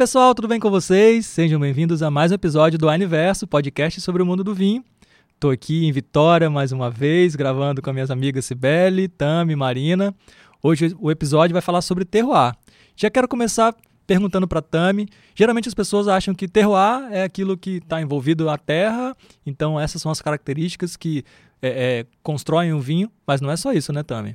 pessoal, tudo bem com vocês? Sejam bem-vindos a mais um episódio do Aniverso, podcast sobre o mundo do vinho. Estou aqui em Vitória mais uma vez, gravando com as minhas amigas Cibele, Tami, Marina. Hoje o episódio vai falar sobre terroir. Já quero começar perguntando para Tami. Geralmente as pessoas acham que terroir é aquilo que está envolvido na terra, então essas são as características que é, é, constroem o vinho, mas não é só isso, né, Tami?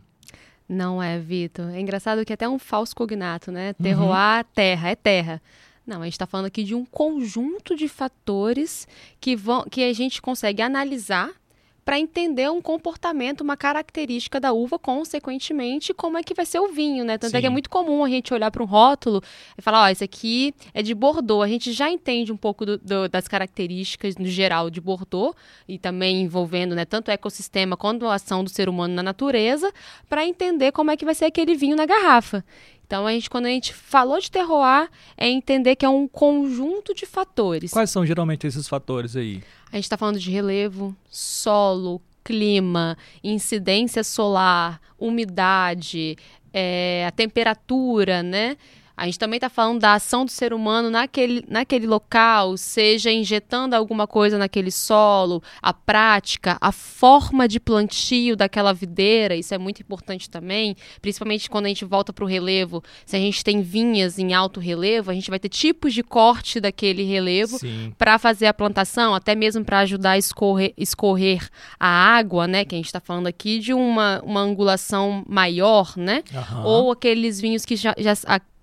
Não é, Vitor. É engraçado que é até um falso cognato, né? Terroir, uhum. terra, é terra. Não, a gente está falando aqui de um conjunto de fatores que, vão, que a gente consegue analisar para entender um comportamento, uma característica da uva, consequentemente, como é que vai ser o vinho, né? Tanto Sim. é que é muito comum a gente olhar para um rótulo e falar, ó, oh, esse aqui é de Bordeaux. A gente já entende um pouco do, do, das características no geral de Bordeaux e também envolvendo, né, tanto o ecossistema quanto a ação do ser humano na natureza, para entender como é que vai ser aquele vinho na garrafa. Então, a gente, quando a gente falou de terroir, é entender que é um conjunto de fatores. Quais são geralmente esses fatores aí? A gente está falando de relevo, solo, clima, incidência solar, umidade, é, a temperatura, né? A gente também está falando da ação do ser humano naquele, naquele local, seja injetando alguma coisa naquele solo, a prática, a forma de plantio daquela videira, isso é muito importante também, principalmente quando a gente volta para o relevo. Se a gente tem vinhas em alto relevo, a gente vai ter tipos de corte daquele relevo para fazer a plantação, até mesmo para ajudar a escorrer, escorrer a água, né? Que a gente está falando aqui de uma, uma angulação maior, né? Uhum. Ou aqueles vinhos que já, já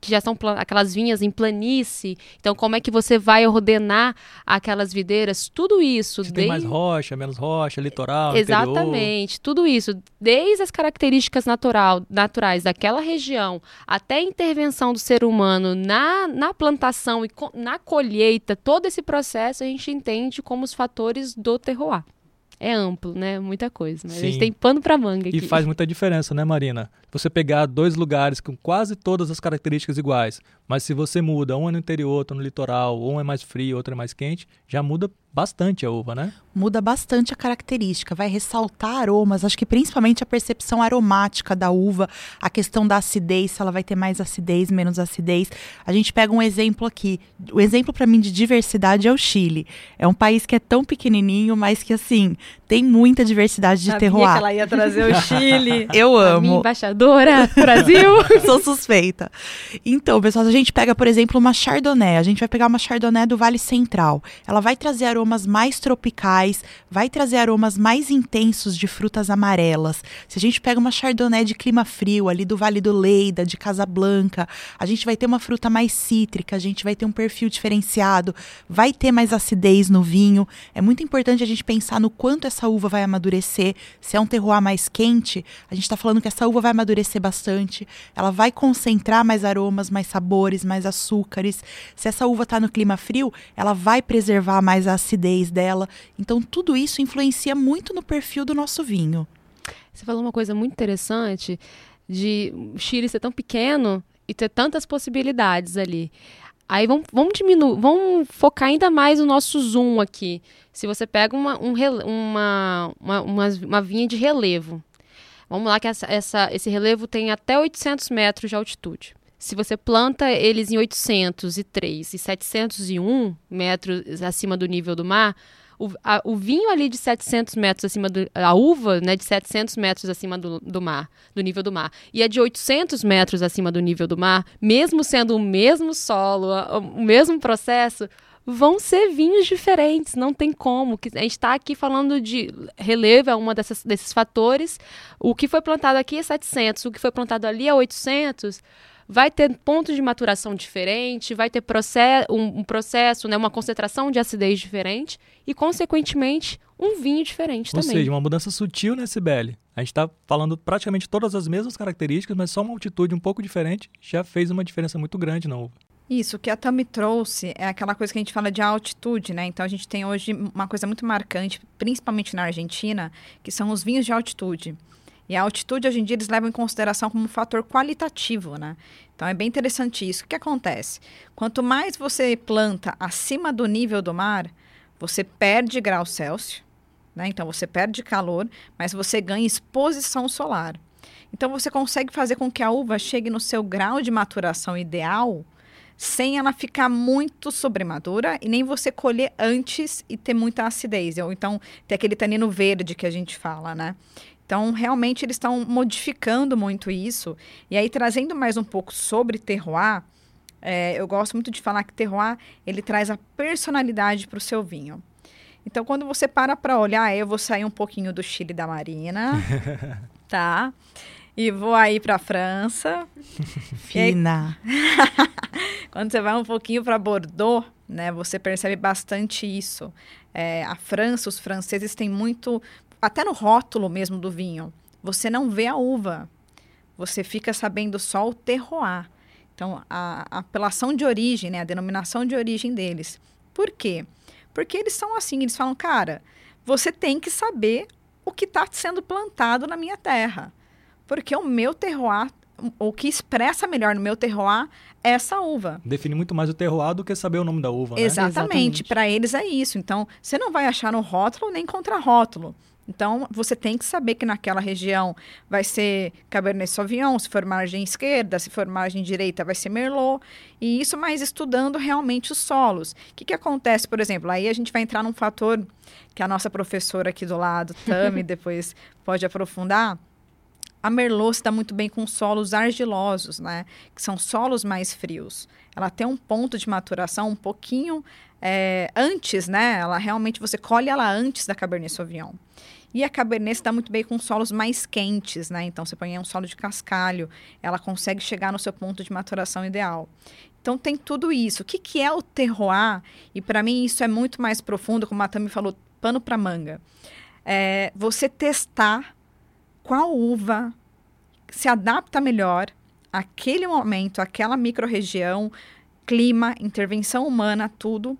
que já são aquelas vinhas em planície. Então, como é que você vai ordenar aquelas videiras? Tudo isso. Se desde... Tem mais rocha, menos rocha, litoral, Exatamente. Interior. Tudo isso. Desde as características natural, naturais daquela região até a intervenção do ser humano na, na plantação e na colheita, todo esse processo a gente entende como os fatores do terroir é amplo, né? Muita coisa. Mas Sim. a gente tem pano para manga aqui. E faz muita diferença, né, Marina? Você pegar dois lugares com quase todas as características iguais, mas se você muda, um é no interior, outro no litoral, um é mais frio, outro é mais quente, já muda bastante a uva, né? Muda bastante a característica, vai ressaltar aromas, acho que principalmente a percepção aromática da uva, a questão da acidez, se ela vai ter mais acidez, menos acidez. A gente pega um exemplo aqui. O exemplo para mim de diversidade é o Chile. É um país que é tão pequenininho, mas que assim, tem muita diversidade de Sabia terroir. que ela ia trazer o Chile. Eu amo. A minha embaixadora, Brasil. Sou suspeita. Então, pessoal, a gente pega, por exemplo, uma Chardonnay. A gente vai pegar uma Chardonnay do Vale Central. Ela vai trazer aromas mais tropicais, vai trazer aromas mais intensos de frutas amarelas. Se a gente pega uma Chardonnay de clima frio, ali do Vale do Leida, de Casablanca, a gente vai ter uma fruta mais cítrica, a gente vai ter um perfil diferenciado, vai ter mais acidez no vinho. É muito importante a gente pensar no quanto essa uva vai amadurecer. Se é um terroir mais quente, a gente está falando que essa uva vai amadurecer bastante, ela vai concentrar mais aromas, mais sabores, mais açúcares. Se essa uva está no clima frio, ela vai preservar mais a acidez dela. Então, tudo isso influencia muito no perfil do nosso vinho. Você falou uma coisa muito interessante de o Chile ser tão pequeno e ter tantas possibilidades ali. Aí vamos, vamos diminuir, vamos focar ainda mais o nosso zoom aqui. Se você pega uma, um, uma, uma, uma vinha de relevo, vamos lá que essa, essa, esse relevo tem até 800 metros de altitude. Se você planta eles em 803 e 701 metros acima do nível do mar, o, a, o vinho ali de 700 metros acima do... A uva, né, de 700 metros acima do, do mar, do nível do mar. E é de 800 metros acima do nível do mar, mesmo sendo o mesmo solo, o mesmo processo, vão ser vinhos diferentes, não tem como. A gente está aqui falando de relevo, é um desses fatores. O que foi plantado aqui é 700, o que foi plantado ali é 800 vai ter pontos de maturação diferente, vai ter process, um, um, processo, né, uma concentração de acidez diferente e, consequentemente, um vinho diferente Ou também. Ou seja, uma mudança sutil nesse Sibeli. A gente está falando praticamente todas as mesmas características, mas só uma altitude um pouco diferente já fez uma diferença muito grande na uva. Isso, o que a Tami trouxe é aquela coisa que a gente fala de altitude, né? Então a gente tem hoje uma coisa muito marcante, principalmente na Argentina, que são os vinhos de altitude. E a altitude, hoje em dia, eles levam em consideração como um fator qualitativo, né? Então, é bem interessante isso. O que acontece? Quanto mais você planta acima do nível do mar, você perde grau Celsius, né? Então, você perde calor, mas você ganha exposição solar. Então, você consegue fazer com que a uva chegue no seu grau de maturação ideal sem ela ficar muito sobremadura e nem você colher antes e ter muita acidez, ou então ter aquele tanino verde que a gente fala, né? Então, realmente, eles estão modificando muito isso. E aí, trazendo mais um pouco sobre terroir, é, eu gosto muito de falar que terroir, ele traz a personalidade para o seu vinho. Então, quando você para para olhar, eu vou sair um pouquinho do Chile da Marina, tá? E vou aí para a França. Fina. quando você vai um pouquinho para Bordeaux, né, você percebe bastante isso. É, a França, os franceses têm muito até no rótulo mesmo do vinho, você não vê a uva. Você fica sabendo só o terroir. Então, a, a apelação de origem, né, a denominação de origem deles. Por quê? Porque eles são assim, eles falam, cara, você tem que saber o que está sendo plantado na minha terra. Porque o meu terroir, o que expressa melhor no meu terroir é essa uva. Define muito mais o terroir do que saber o nome da uva, né? Exatamente. Exatamente. Para eles é isso. Então, você não vai achar no rótulo nem contra rótulo. Então, você tem que saber que naquela região vai ser Cabernet Sauvignon, se for margem esquerda, se for margem direita, vai ser Merlot. E isso mais estudando realmente os solos. O que, que acontece, por exemplo? Aí a gente vai entrar num fator que a nossa professora aqui do lado, Tami, depois pode aprofundar. A Merlot se dá muito bem com solos argilosos, né? Que são solos mais frios. Ela tem um ponto de maturação um pouquinho é, antes, né? Ela realmente, você colhe ela antes da Cabernet Sauvignon. E a Cabernet dá muito bem com solos mais quentes, né? Então, você põe um solo de cascalho, ela consegue chegar no seu ponto de maturação ideal. Então, tem tudo isso. O que, que é o terroir? E, para mim, isso é muito mais profundo, como a Tami falou, pano para manga. É você testar qual uva se adapta melhor àquele momento, àquela microrregião, clima, intervenção humana, tudo,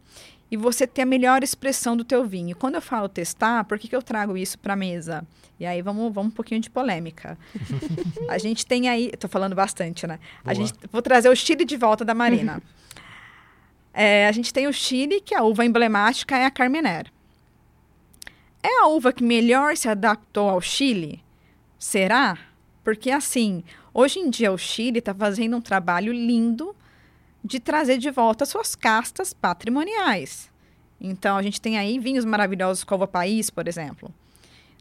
e você ter a melhor expressão do teu vinho. Quando eu falo testar, por que, que eu trago isso para a mesa? E aí vamos, vamos um pouquinho de polêmica. a gente tem aí, estou falando bastante, né? A gente, vou trazer o Chile de volta da Marina. é, a gente tem o Chile, que a uva emblemática é a Carmener. É a uva que melhor se adaptou ao Chile? Será? Porque assim, hoje em dia o Chile está fazendo um trabalho lindo de trazer de volta suas castas patrimoniais. Então, a gente tem aí vinhos maravilhosos o País, por exemplo.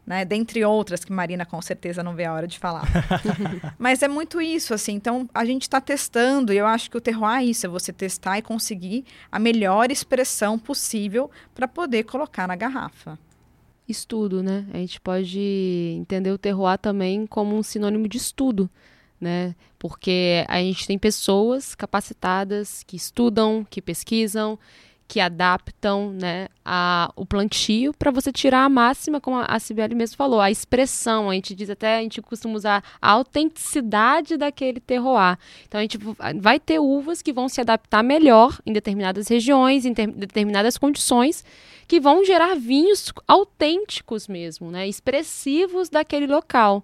Né? Dentre outras que Marina com certeza não vê a hora de falar. Mas é muito isso, assim. Então, a gente está testando, e eu acho que o terroir é isso, é você testar e conseguir a melhor expressão possível para poder colocar na garrafa. Estudo, né? A gente pode entender o terroir também como um sinônimo de estudo né? Porque a gente tem pessoas capacitadas que estudam, que pesquisam, que adaptam, né, a, o plantio para você tirar a máxima, como a Sibeli mesmo falou, a expressão. A gente diz até, a gente costuma usar a autenticidade daquele terroir. Então a gente vai ter uvas que vão se adaptar melhor em determinadas regiões, em ter, determinadas condições, que vão gerar vinhos autênticos mesmo, né, expressivos daquele local.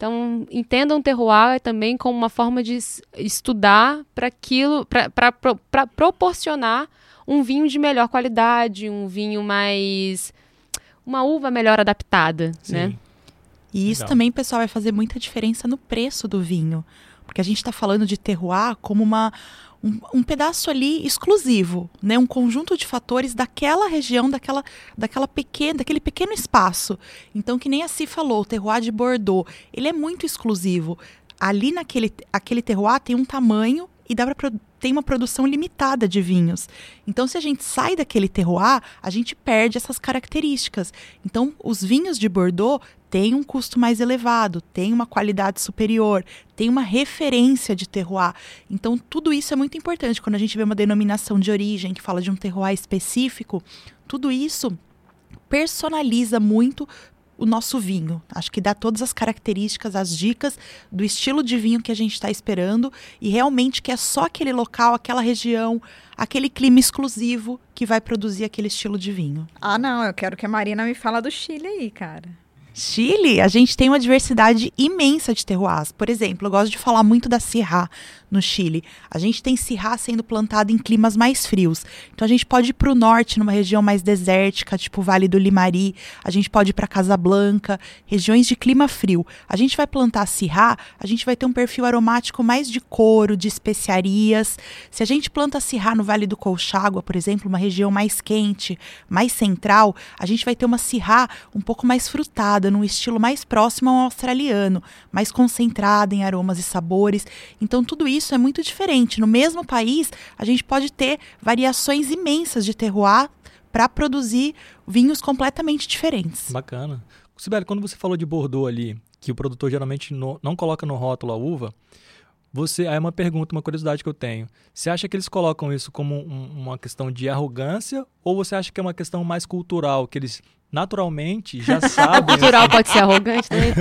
Então, entendam o terroir também como uma forma de estudar para aquilo, para proporcionar um vinho de melhor qualidade, um vinho mais. uma uva melhor adaptada, Sim. né? E isso Legal. também, pessoal, vai fazer muita diferença no preço do vinho. Porque a gente está falando de terroir como uma, um, um, pedaço ali exclusivo, né? Um conjunto de fatores daquela região, daquela, daquela pequena, daquele pequeno espaço. Então, que nem a Si falou, o terroir de Bordeaux, ele é muito exclusivo. Ali naquele aquele terroir tem um tamanho e dá para tem uma produção limitada de vinhos. Então, se a gente sai daquele terroir, a gente perde essas características. Então, os vinhos de Bordeaux têm um custo mais elevado, têm uma qualidade superior, tem uma referência de terroir. Então, tudo isso é muito importante. Quando a gente vê uma denominação de origem que fala de um terroir específico, tudo isso personaliza muito o nosso vinho. Acho que dá todas as características, as dicas do estilo de vinho que a gente está esperando e realmente que é só aquele local, aquela região, aquele clima exclusivo que vai produzir aquele estilo de vinho. Ah, não, eu quero que a Marina me fala do Chile aí, cara. Chile, a gente tem uma diversidade imensa de terroirs. Por exemplo, eu gosto de falar muito da Syrah no Chile. A gente tem Syrah sendo plantada em climas mais frios. Então a gente pode ir para o norte, numa região mais desértica, tipo Vale do Limari. A gente pode ir para Casablanca, regiões de clima frio. A gente vai plantar Syrah, a gente vai ter um perfil aromático mais de couro, de especiarias. Se a gente planta Syrah no Vale do Colchagua, por exemplo, uma região mais quente, mais central, a gente vai ter uma Syrah um pouco mais frutada, num estilo mais próximo ao australiano, mais concentrada em aromas e sabores. Então tudo isso é muito diferente. No mesmo país, a gente pode ter variações imensas de terroir para produzir vinhos completamente diferentes. Bacana. Sibeli, quando você falou de Bordeaux ali, que o produtor geralmente no, não coloca no rótulo a uva, você, aí é uma pergunta, uma curiosidade que eu tenho. Você acha que eles colocam isso como um, uma questão de arrogância ou você acha que é uma questão mais cultural, que eles naturalmente já sabem. cultural pode ser arrogante, né?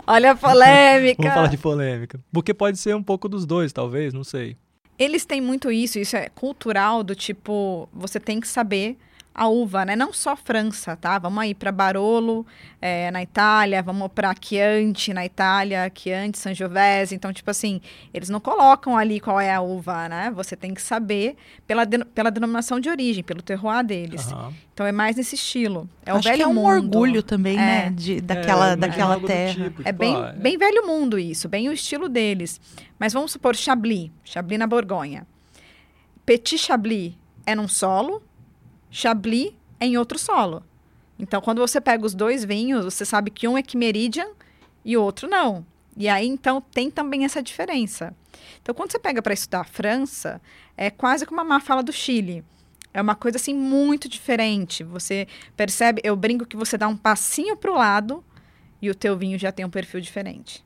Olha a polêmica. Vamos falar de polêmica. Porque pode ser um pouco dos dois, talvez, não sei. Eles têm muito isso, isso é cultural do tipo, você tem que saber a uva, né? Não só França, tá? Vamos aí para Barolo, é, na Itália, vamos para Chianti, na Itália, Chianti, Sangiovese. Então, tipo assim, eles não colocam ali qual é a uva, né? Você tem que saber pela, de, pela denominação de origem, pelo terroir deles. Uhum. Então, é mais nesse estilo. É Acho o velho que é um mundo. orgulho também, né? é. né? De, daquela, é, daquela terra. Tipo, é tipo, bem, ah, é. bem velho mundo isso, bem o estilo deles. Mas vamos supor Chablis, Chablis na Borgonha. Petit Chablis é num solo, Chablis em outro solo. Então, quando você pega os dois vinhos, você sabe que um é Quimeridian e o outro não. E aí, então, tem também essa diferença. Então, quando você pega para estudar a França, é quase como a má fala do Chile. É uma coisa, assim, muito diferente. Você percebe, eu brinco que você dá um passinho para o lado e o teu vinho já tem um perfil diferente.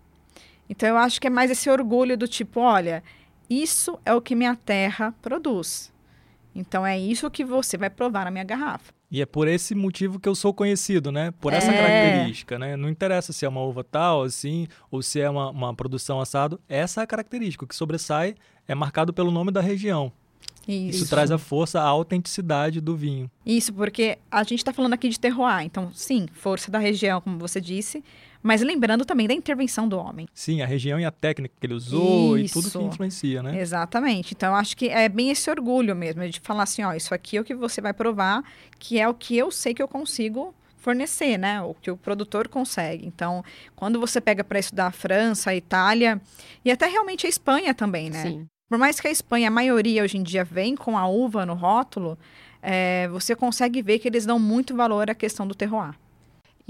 Então, eu acho que é mais esse orgulho do tipo, olha, isso é o que minha terra produz. Então é isso que você vai provar na minha garrafa. E é por esse motivo que eu sou conhecido, né? Por essa é. característica, né? Não interessa se é uma uva tal, assim, ou se é uma, uma produção assado. Essa é a característica. O que sobressai é marcado pelo nome da região. Isso. Isso traz a força, a autenticidade do vinho. Isso, porque a gente está falando aqui de terroir. Então, sim, força da região, como você disse, mas lembrando também da intervenção do homem. Sim, a região e a técnica que ele usou isso. e tudo que influencia, né? Exatamente. Então, acho que é bem esse orgulho mesmo, de falar assim, ó, isso aqui é o que você vai provar, que é o que eu sei que eu consigo fornecer, né? O que o produtor consegue. Então, quando você pega para estudar a França, a Itália e até realmente a Espanha também, né? Sim. Por mais que a Espanha, a maioria hoje em dia vem com a uva no rótulo, é, você consegue ver que eles dão muito valor à questão do terroir.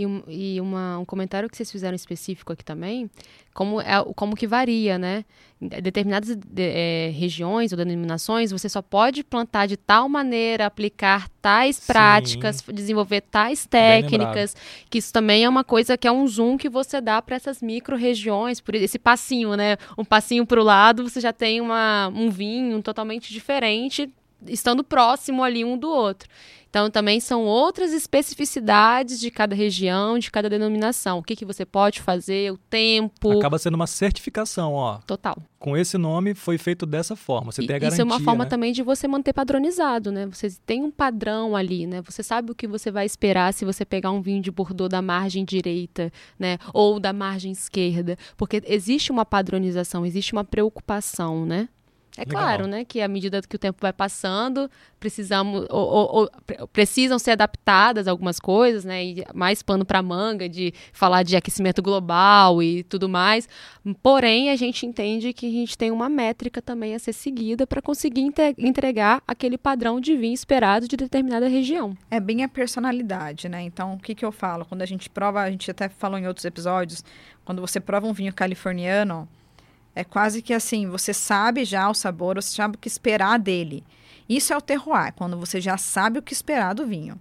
E, um, e uma, um comentário que vocês fizeram específico aqui também, como, é, como que varia, né? Em determinadas de, é, regiões ou denominações, você só pode plantar de tal maneira, aplicar tais Sim. práticas, desenvolver tais técnicas, que isso também é uma coisa que é um zoom que você dá para essas micro-regiões, por esse passinho, né? Um passinho para o lado, você já tem uma, um vinho totalmente diferente, estando próximo ali um do outro. Então, também são outras especificidades de cada região, de cada denominação. O que, que você pode fazer, o tempo. Acaba sendo uma certificação, ó. Total. Com esse nome foi feito dessa forma. Você e, tem a garantia. Isso é uma forma né? também de você manter padronizado, né? Você tem um padrão ali, né? Você sabe o que você vai esperar se você pegar um vinho de Bordeaux da margem direita, né? Ou da margem esquerda. Porque existe uma padronização, existe uma preocupação, né? É Legal. claro, né, que à medida que o tempo vai passando, precisamos ou, ou, ou, precisam ser adaptadas algumas coisas, né, e mais pano para manga de falar de aquecimento global e tudo mais. Porém, a gente entende que a gente tem uma métrica também a ser seguida para conseguir entregar aquele padrão de vinho esperado de determinada região. É bem a personalidade, né? Então, o que que eu falo? Quando a gente prova, a gente até falou em outros episódios, quando você prova um vinho californiano, é quase que assim, você sabe já o sabor, você sabe o que esperar dele. Isso é o terroir, quando você já sabe o que esperar do vinho.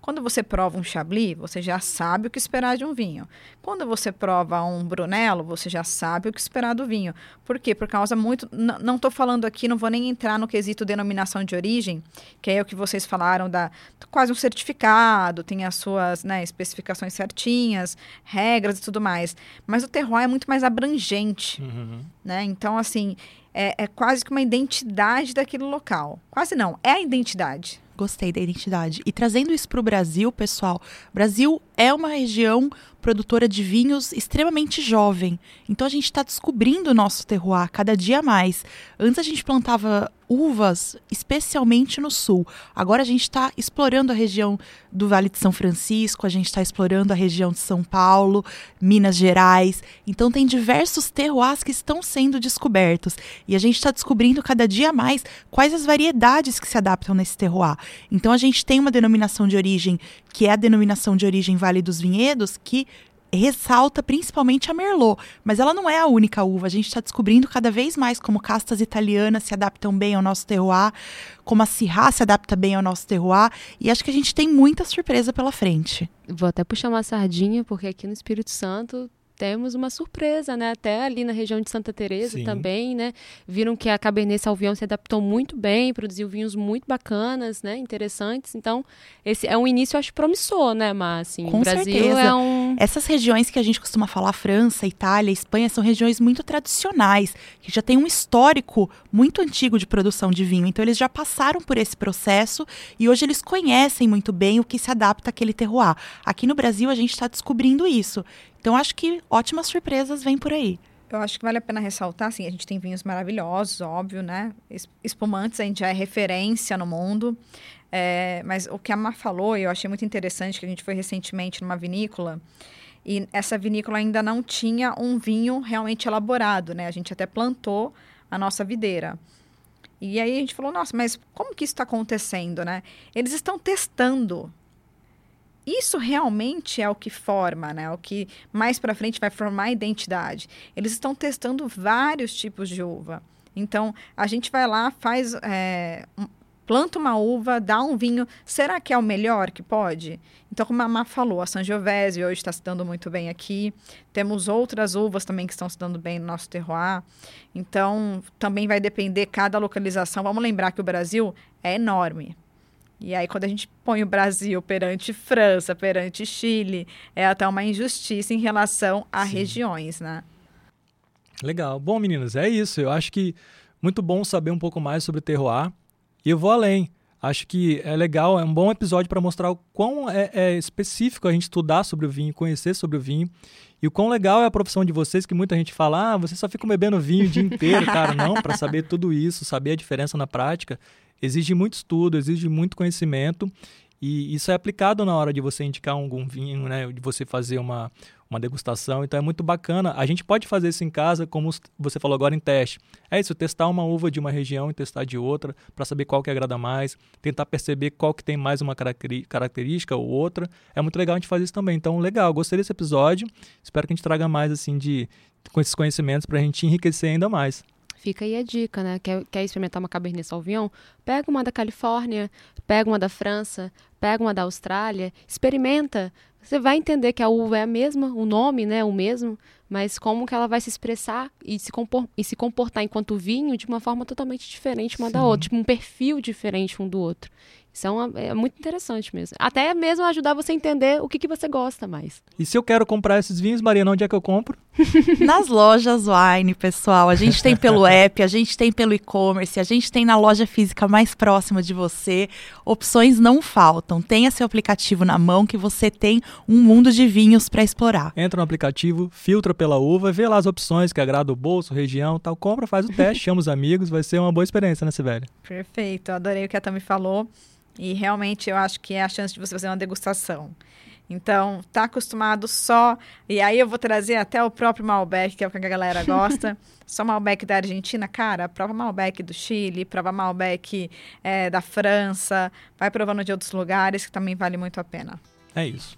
Quando você prova um Chablis, você já sabe o que esperar de um vinho. Quando você prova um Brunello, você já sabe o que esperar do vinho. Por quê? Por causa muito. Não estou falando aqui, não vou nem entrar no quesito denominação de origem, que é o que vocês falaram da quase um certificado, tem as suas né, especificações certinhas, regras e tudo mais. Mas o terroir é muito mais abrangente. Uhum. Né? Então, assim, é, é quase que uma identidade daquele local. Quase não, é a identidade. Gostei da identidade. E trazendo isso para o Brasil, pessoal, Brasil é uma região produtora de vinhos extremamente jovem. Então a gente está descobrindo o nosso terroir cada dia mais. Antes a gente plantava uvas, especialmente no sul. Agora a gente está explorando a região do Vale de São Francisco, a gente está explorando a região de São Paulo, Minas Gerais. Então tem diversos terroirs que estão sendo descobertos e a gente está descobrindo cada dia mais quais as variedades que se adaptam nesse terroir. Então a gente tem uma denominação de origem que é a denominação de origem Vale dos Vinhedos que ressalta principalmente a Merlot, mas ela não é a única uva. A gente está descobrindo cada vez mais como castas italianas se adaptam bem ao nosso terroir, como a Syrah se adapta bem ao nosso terroir, e acho que a gente tem muita surpresa pela frente. Vou até puxar uma sardinha, porque aqui no Espírito Santo temos uma surpresa, né? Até ali na região de Santa Teresa Sim. também, né? Viram que a Cabernet Sauvignon se adaptou muito bem, produziu vinhos muito bacanas, né? Interessantes. Então, esse é um início, eu acho, promissor, né, Mas, assim, Com o Brasil certeza. é um... Essas regiões que a gente costuma falar, França, Itália, Espanha, são regiões muito tradicionais, que já têm um histórico muito antigo de produção de vinho. Então, eles já passaram por esse processo e hoje eles conhecem muito bem o que se adapta àquele terroir. Aqui no Brasil, a gente está descobrindo isso. Então, acho que ótimas surpresas vêm por aí. Eu acho que vale a pena ressaltar, assim, a gente tem vinhos maravilhosos, óbvio, né? Es- Espumantes, a gente já é referência no mundo. É, mas o que a Mar falou, eu achei muito interessante, que a gente foi recentemente numa vinícola, e essa vinícola ainda não tinha um vinho realmente elaborado, né? A gente até plantou a nossa videira. E aí a gente falou, nossa, mas como que isso está acontecendo, né? Eles estão testando. Isso realmente é o que forma, né? O que mais para frente vai formar a identidade. Eles estão testando vários tipos de uva. Então, a gente vai lá, faz, é, planta uma uva, dá um vinho. Será que é o melhor que pode? Então, como a Má falou, a Sangiovese hoje está se dando muito bem aqui. Temos outras uvas também que estão se dando bem no nosso terroir. Então, também vai depender cada localização. Vamos lembrar que o Brasil é enorme. E aí, quando a gente põe o Brasil perante França, perante Chile, é até uma injustiça em relação a Sim. regiões, né? Legal. Bom, meninos, é isso. Eu acho que muito bom saber um pouco mais sobre terroir. E eu vou além. Acho que é legal, é um bom episódio para mostrar o quão é, é específico a gente estudar sobre o vinho, conhecer sobre o vinho. E o quão legal é a profissão de vocês, que muita gente fala, ah, vocês só ficam bebendo vinho o dia inteiro. Cara, não, para saber tudo isso, saber a diferença na prática, exige muito estudo, exige muito conhecimento. E isso é aplicado na hora de você indicar algum vinho, né? De você fazer uma, uma degustação. Então é muito bacana. A gente pode fazer isso em casa, como você falou agora em teste. É isso, testar uma uva de uma região e testar de outra, para saber qual que agrada mais, tentar perceber qual que tem mais uma característica ou outra. É muito legal a gente fazer isso também. Então, legal, gostei desse episódio. Espero que a gente traga mais assim de com esses conhecimentos para a gente enriquecer ainda mais. Fica aí a dica, né? Quer, quer experimentar uma Cabernet Sauvignon? Pega uma da Califórnia, pega uma da França, pega uma da Austrália, experimenta. Você vai entender que a uva é a mesma, o nome, né, é o mesmo, mas como que ela vai se expressar e se, compor- e se comportar enquanto vinho de uma forma totalmente diferente uma da Sim. outra, tipo um perfil diferente um do outro. Isso é, uma- é muito interessante mesmo. Até mesmo ajudar você a entender o que, que você gosta mais. E se eu quero comprar esses vinhos, Mariana, onde é que eu compro? Nas lojas Wine, pessoal. A gente tem pelo app, a gente tem pelo e-commerce, a gente tem na loja física mais próxima de você. Opções não faltam. Tenha seu aplicativo na mão que você tem um mundo de vinhos para explorar. Entra no aplicativo, filtra pela uva, vê lá as opções que agrada o bolso, região, tal, compra, faz o teste, chama os amigos, vai ser uma boa experiência, né, Sibeli? Perfeito, adorei o que a Tami falou. E realmente eu acho que é a chance de você fazer uma degustação. Então, tá acostumado só. E aí eu vou trazer até o próprio Malbec, que é o que a galera gosta. só Malbec da Argentina, cara, prova Malbec do Chile, prova Malbec é, da França, vai provando de outros lugares, que também vale muito a pena. É isso.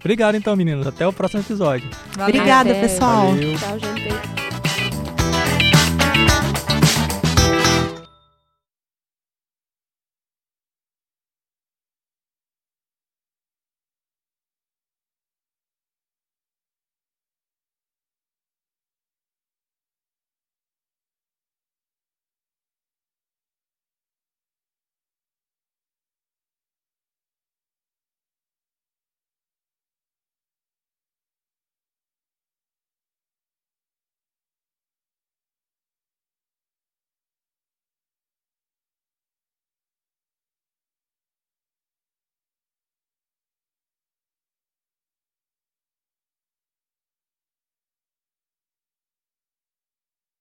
Obrigado então, meninos. Até o próximo episódio. Valeu. Obrigada, pessoal. Valeu. Tchau, gente.